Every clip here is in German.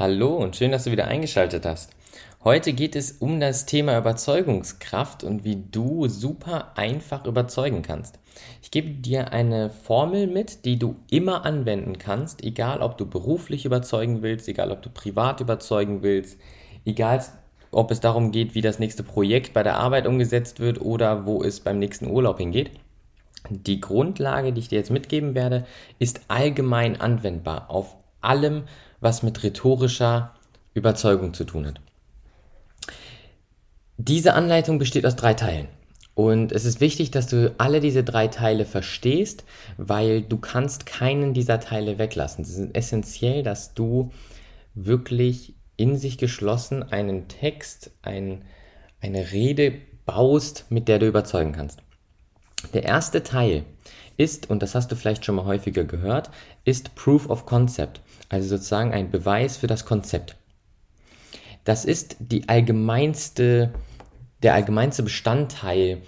Hallo und schön, dass du wieder eingeschaltet hast. Heute geht es um das Thema Überzeugungskraft und wie du super einfach überzeugen kannst. Ich gebe dir eine Formel mit, die du immer anwenden kannst, egal ob du beruflich überzeugen willst, egal ob du privat überzeugen willst, egal ob es darum geht, wie das nächste Projekt bei der Arbeit umgesetzt wird oder wo es beim nächsten Urlaub hingeht. Die Grundlage, die ich dir jetzt mitgeben werde, ist allgemein anwendbar auf allem, was mit rhetorischer Überzeugung zu tun hat. Diese Anleitung besteht aus drei Teilen. Und es ist wichtig, dass du alle diese drei Teile verstehst, weil du kannst keinen dieser Teile weglassen. Es ist essentiell, dass du wirklich in sich geschlossen einen Text, ein, eine Rede baust, mit der du überzeugen kannst. Der erste Teil ist, und das hast du vielleicht schon mal häufiger gehört, ist Proof of Concept, also sozusagen ein Beweis für das Konzept. Das ist die allgemeinste, der allgemeinste Bestandteil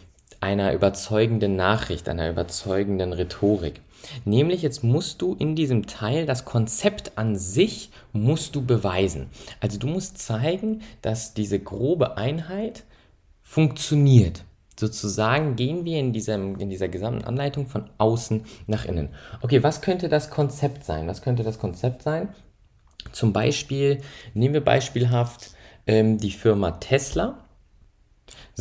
einer überzeugenden Nachricht, einer überzeugenden Rhetorik. Nämlich jetzt musst du in diesem Teil das Konzept an sich musst du beweisen. Also du musst zeigen, dass diese grobe Einheit funktioniert sozusagen gehen wir in, diesem, in dieser gesamten Anleitung von außen nach innen. Okay, was könnte das Konzept sein? Was könnte das Konzept sein? Zum Beispiel, nehmen wir beispielhaft ähm, die Firma Tesla.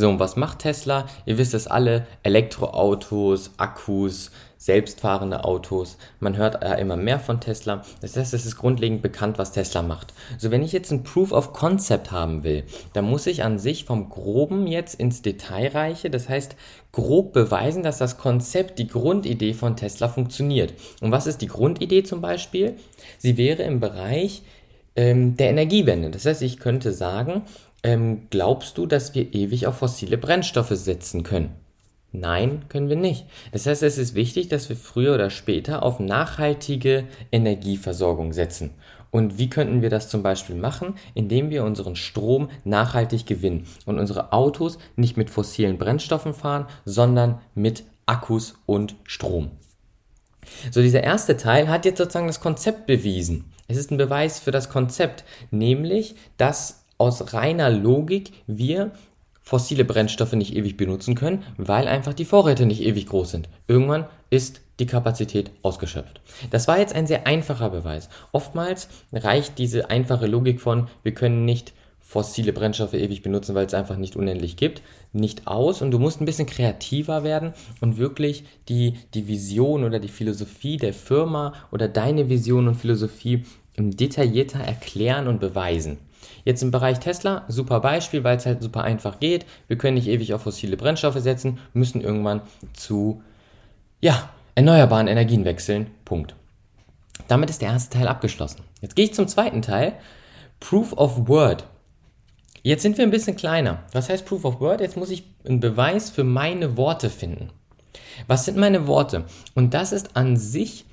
So, und was macht Tesla? Ihr wisst es alle, Elektroautos, Akkus, selbstfahrende Autos. Man hört ja immer mehr von Tesla. Das heißt, es ist grundlegend bekannt, was Tesla macht. So, wenn ich jetzt ein Proof of Concept haben will, dann muss ich an sich vom Groben jetzt ins Detail reiche. Das heißt, grob beweisen, dass das Konzept, die Grundidee von Tesla funktioniert. Und was ist die Grundidee zum Beispiel? Sie wäre im Bereich ähm, der Energiewende. Das heißt, ich könnte sagen, ähm, glaubst du, dass wir ewig auf fossile Brennstoffe setzen können? Nein, können wir nicht. Das heißt, es ist wichtig, dass wir früher oder später auf nachhaltige Energieversorgung setzen. Und wie könnten wir das zum Beispiel machen? Indem wir unseren Strom nachhaltig gewinnen und unsere Autos nicht mit fossilen Brennstoffen fahren, sondern mit Akkus und Strom. So, dieser erste Teil hat jetzt sozusagen das Konzept bewiesen. Es ist ein Beweis für das Konzept, nämlich, dass aus reiner Logik wir fossile Brennstoffe nicht ewig benutzen können, weil einfach die Vorräte nicht ewig groß sind. Irgendwann ist die Kapazität ausgeschöpft. Das war jetzt ein sehr einfacher Beweis. Oftmals reicht diese einfache Logik von, wir können nicht fossile Brennstoffe ewig benutzen, weil es einfach nicht unendlich gibt, nicht aus und du musst ein bisschen kreativer werden und wirklich die, die Vision oder die Philosophie der Firma oder deine Vision und Philosophie detaillierter erklären und beweisen. Jetzt im Bereich Tesla, super Beispiel, weil es halt super einfach geht. Wir können nicht ewig auf fossile Brennstoffe setzen, müssen irgendwann zu, ja, erneuerbaren Energien wechseln. Punkt. Damit ist der erste Teil abgeschlossen. Jetzt gehe ich zum zweiten Teil. Proof of Word. Jetzt sind wir ein bisschen kleiner. Was heißt Proof of Word? Jetzt muss ich einen Beweis für meine Worte finden. Was sind meine Worte? Und das ist an sich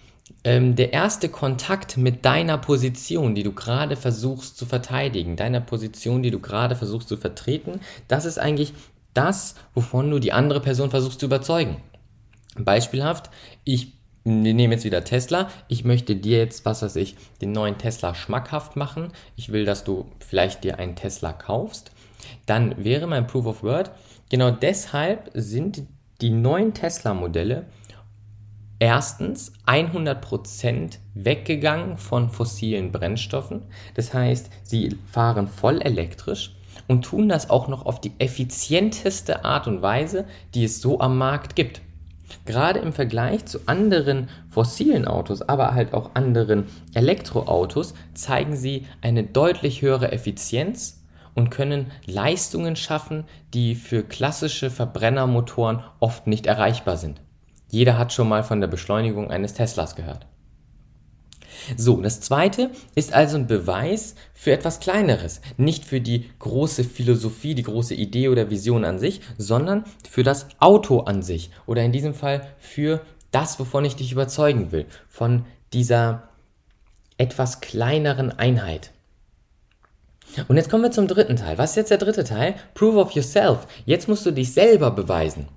ähm, der erste Kontakt mit deiner Position, die du gerade versuchst zu verteidigen, deiner Position, die du gerade versuchst zu vertreten, das ist eigentlich das, wovon du die andere Person versuchst zu überzeugen. Beispielhaft, ich nehme jetzt wieder Tesla. Ich möchte dir jetzt, was weiß ich, den neuen Tesla schmackhaft machen. Ich will, dass du vielleicht dir einen Tesla kaufst. Dann wäre mein Proof of Word, genau deshalb sind die neuen Tesla-Modelle erstens 100% weggegangen von fossilen Brennstoffen. Das heißt, sie fahren voll elektrisch und tun das auch noch auf die effizienteste Art und Weise, die es so am Markt gibt. Gerade im Vergleich zu anderen fossilen Autos, aber halt auch anderen Elektroautos, zeigen sie eine deutlich höhere Effizienz und können Leistungen schaffen, die für klassische Verbrennermotoren oft nicht erreichbar sind. Jeder hat schon mal von der Beschleunigung eines Teslas gehört. So, das zweite ist also ein Beweis für etwas Kleineres. Nicht für die große Philosophie, die große Idee oder Vision an sich, sondern für das Auto an sich. Oder in diesem Fall für das, wovon ich dich überzeugen will. Von dieser etwas kleineren Einheit. Und jetzt kommen wir zum dritten Teil. Was ist jetzt der dritte Teil? Prove of yourself. Jetzt musst du dich selber beweisen.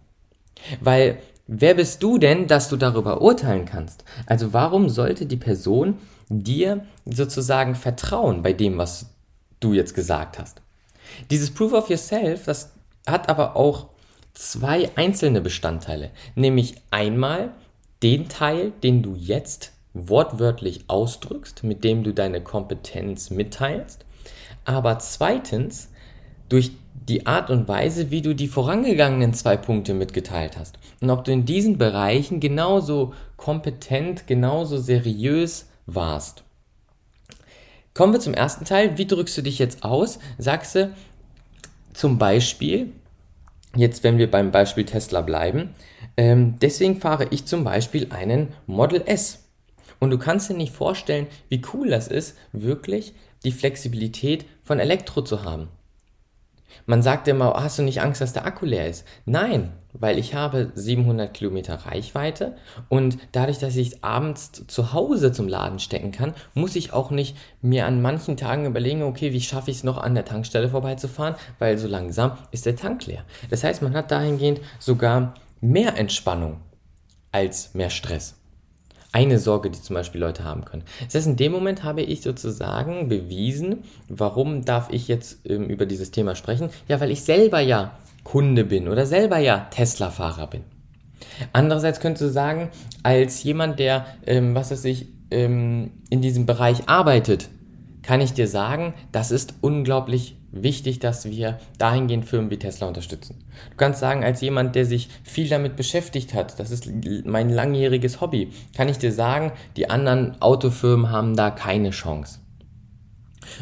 Weil Wer bist du denn, dass du darüber urteilen kannst? Also warum sollte die Person dir sozusagen vertrauen bei dem, was du jetzt gesagt hast? Dieses Proof of Yourself, das hat aber auch zwei einzelne Bestandteile, nämlich einmal den Teil, den du jetzt wortwörtlich ausdrückst, mit dem du deine Kompetenz mitteilst, aber zweitens durch die Art und Weise, wie du die vorangegangenen zwei Punkte mitgeteilt hast. Und ob du in diesen Bereichen genauso kompetent, genauso seriös warst. Kommen wir zum ersten Teil. Wie drückst du dich jetzt aus? Sagst du zum Beispiel, jetzt wenn wir beim Beispiel Tesla bleiben, ähm, deswegen fahre ich zum Beispiel einen Model S. Und du kannst dir nicht vorstellen, wie cool das ist, wirklich die Flexibilität von Elektro zu haben. Man sagt immer, hast du nicht Angst, dass der Akku leer ist? Nein, weil ich habe 700 Kilometer Reichweite und dadurch, dass ich abends zu Hause zum Laden stecken kann, muss ich auch nicht mir an manchen Tagen überlegen, okay, wie schaffe ich es noch an der Tankstelle vorbeizufahren, weil so langsam ist der Tank leer. Das heißt, man hat dahingehend sogar mehr Entspannung als mehr Stress eine Sorge, die zum Beispiel Leute haben können. Das heißt, in dem Moment habe ich sozusagen bewiesen, warum darf ich jetzt ähm, über dieses Thema sprechen? Ja, weil ich selber ja Kunde bin oder selber ja Tesla-Fahrer bin. Andererseits könntest du sagen, als jemand, der, ähm, was weiß ich, ähm, in diesem Bereich arbeitet, kann ich dir sagen, das ist unglaublich wichtig, dass wir dahingehend Firmen wie Tesla unterstützen. Du kannst sagen, als jemand, der sich viel damit beschäftigt hat, das ist mein langjähriges Hobby, kann ich dir sagen, die anderen Autofirmen haben da keine Chance.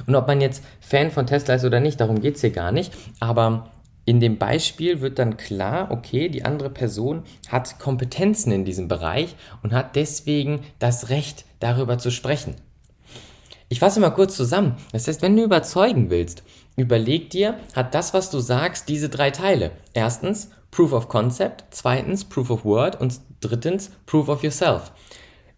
Und ob man jetzt Fan von Tesla ist oder nicht, darum geht es hier gar nicht, aber in dem Beispiel wird dann klar, okay, die andere Person hat Kompetenzen in diesem Bereich und hat deswegen das Recht, darüber zu sprechen. Ich fasse mal kurz zusammen. Das heißt, wenn du überzeugen willst, überleg dir, hat das, was du sagst, diese drei Teile. Erstens Proof of Concept, zweitens Proof of Word und drittens Proof of Yourself.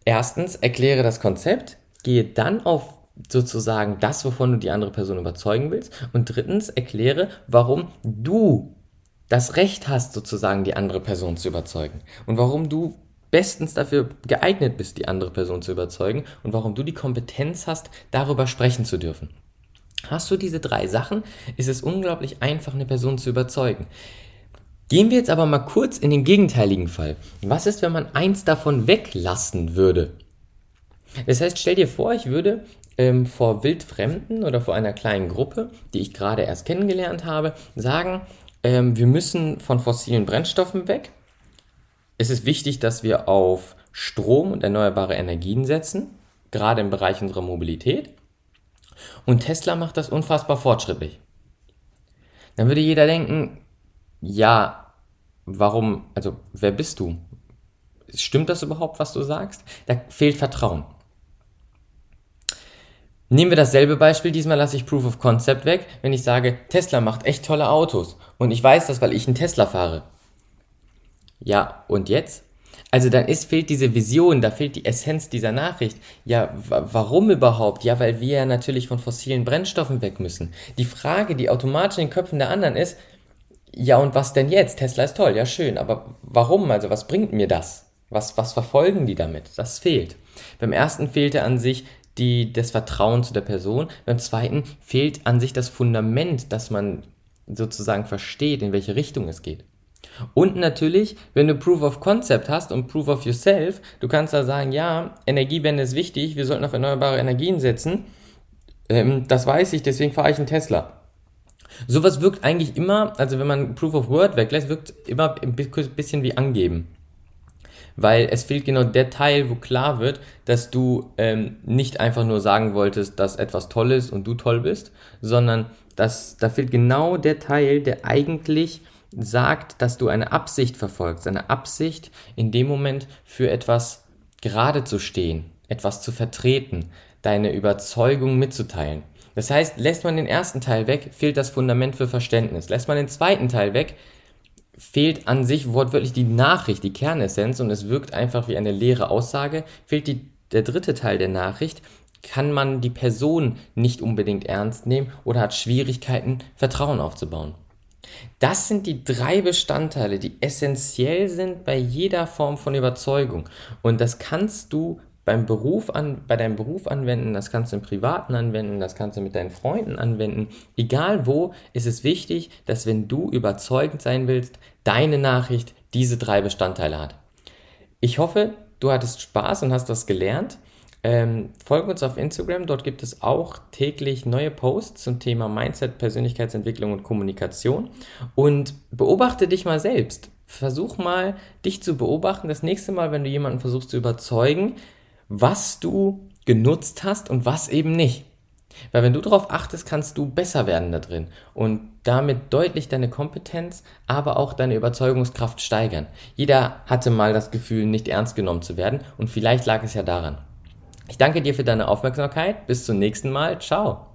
Erstens erkläre das Konzept, gehe dann auf sozusagen das, wovon du die andere Person überzeugen willst und drittens erkläre, warum du das Recht hast, sozusagen die andere Person zu überzeugen und warum du bestens dafür geeignet bist, die andere Person zu überzeugen und warum du die Kompetenz hast, darüber sprechen zu dürfen. Hast du diese drei Sachen, ist es unglaublich einfach, eine Person zu überzeugen. Gehen wir jetzt aber mal kurz in den gegenteiligen Fall. Was ist, wenn man eins davon weglassen würde? Das heißt, stell dir vor, ich würde ähm, vor Wildfremden oder vor einer kleinen Gruppe, die ich gerade erst kennengelernt habe, sagen, ähm, wir müssen von fossilen Brennstoffen weg es ist wichtig, dass wir auf Strom und erneuerbare Energien setzen, gerade im Bereich unserer Mobilität. Und Tesla macht das unfassbar fortschrittlich. Dann würde jeder denken, ja, warum, also wer bist du? Stimmt das überhaupt, was du sagst? Da fehlt Vertrauen. Nehmen wir dasselbe Beispiel, diesmal lasse ich Proof of Concept weg, wenn ich sage, Tesla macht echt tolle Autos und ich weiß das, weil ich einen Tesla fahre. Ja, und jetzt? Also dann ist, fehlt diese Vision, da fehlt die Essenz dieser Nachricht. Ja, warum überhaupt? Ja, weil wir ja natürlich von fossilen Brennstoffen weg müssen. Die Frage, die automatisch in den Köpfen der anderen ist, ja und was denn jetzt? Tesla ist toll, ja schön, aber warum? Also was bringt mir das? Was, was verfolgen die damit? Das fehlt. Beim ersten fehlte an sich die, das Vertrauen zu der Person. Beim zweiten fehlt an sich das Fundament, dass man sozusagen versteht, in welche Richtung es geht. Und natürlich, wenn du Proof of Concept hast und Proof of Yourself, du kannst da sagen, ja, Energiewende ist wichtig, wir sollten auf erneuerbare Energien setzen. Ähm, das weiß ich, deswegen fahre ich einen Tesla. Sowas wirkt eigentlich immer, also wenn man Proof of Word weglässt, wirkt immer ein bisschen wie angeben. Weil es fehlt genau der Teil, wo klar wird, dass du ähm, nicht einfach nur sagen wolltest, dass etwas toll ist und du toll bist, sondern dass da fehlt genau der Teil, der eigentlich sagt, dass du eine Absicht verfolgst, eine Absicht in dem Moment für etwas gerade zu stehen, etwas zu vertreten, deine Überzeugung mitzuteilen. Das heißt, lässt man den ersten Teil weg, fehlt das Fundament für Verständnis. Lässt man den zweiten Teil weg, fehlt an sich wortwörtlich die Nachricht, die Kernessenz und es wirkt einfach wie eine leere Aussage. Fehlt die, der dritte Teil der Nachricht, kann man die Person nicht unbedingt ernst nehmen oder hat Schwierigkeiten, Vertrauen aufzubauen. Das sind die drei Bestandteile, die essentiell sind bei jeder Form von Überzeugung. Und das kannst du beim Beruf an, bei deinem Beruf anwenden, das kannst du im Privaten anwenden, das kannst du mit deinen Freunden anwenden. Egal wo, ist es wichtig, dass wenn du überzeugend sein willst, deine Nachricht diese drei Bestandteile hat. Ich hoffe, du hattest Spaß und hast das gelernt. Ähm, folge uns auf Instagram, dort gibt es auch täglich neue Posts zum Thema Mindset, Persönlichkeitsentwicklung und Kommunikation. Und beobachte dich mal selbst. Versuch mal, dich zu beobachten. Das nächste Mal, wenn du jemanden versuchst zu überzeugen, was du genutzt hast und was eben nicht. Weil wenn du darauf achtest, kannst du besser werden da drin und damit deutlich deine Kompetenz, aber auch deine Überzeugungskraft steigern. Jeder hatte mal das Gefühl, nicht ernst genommen zu werden und vielleicht lag es ja daran. Ich danke dir für deine Aufmerksamkeit. Bis zum nächsten Mal. Ciao.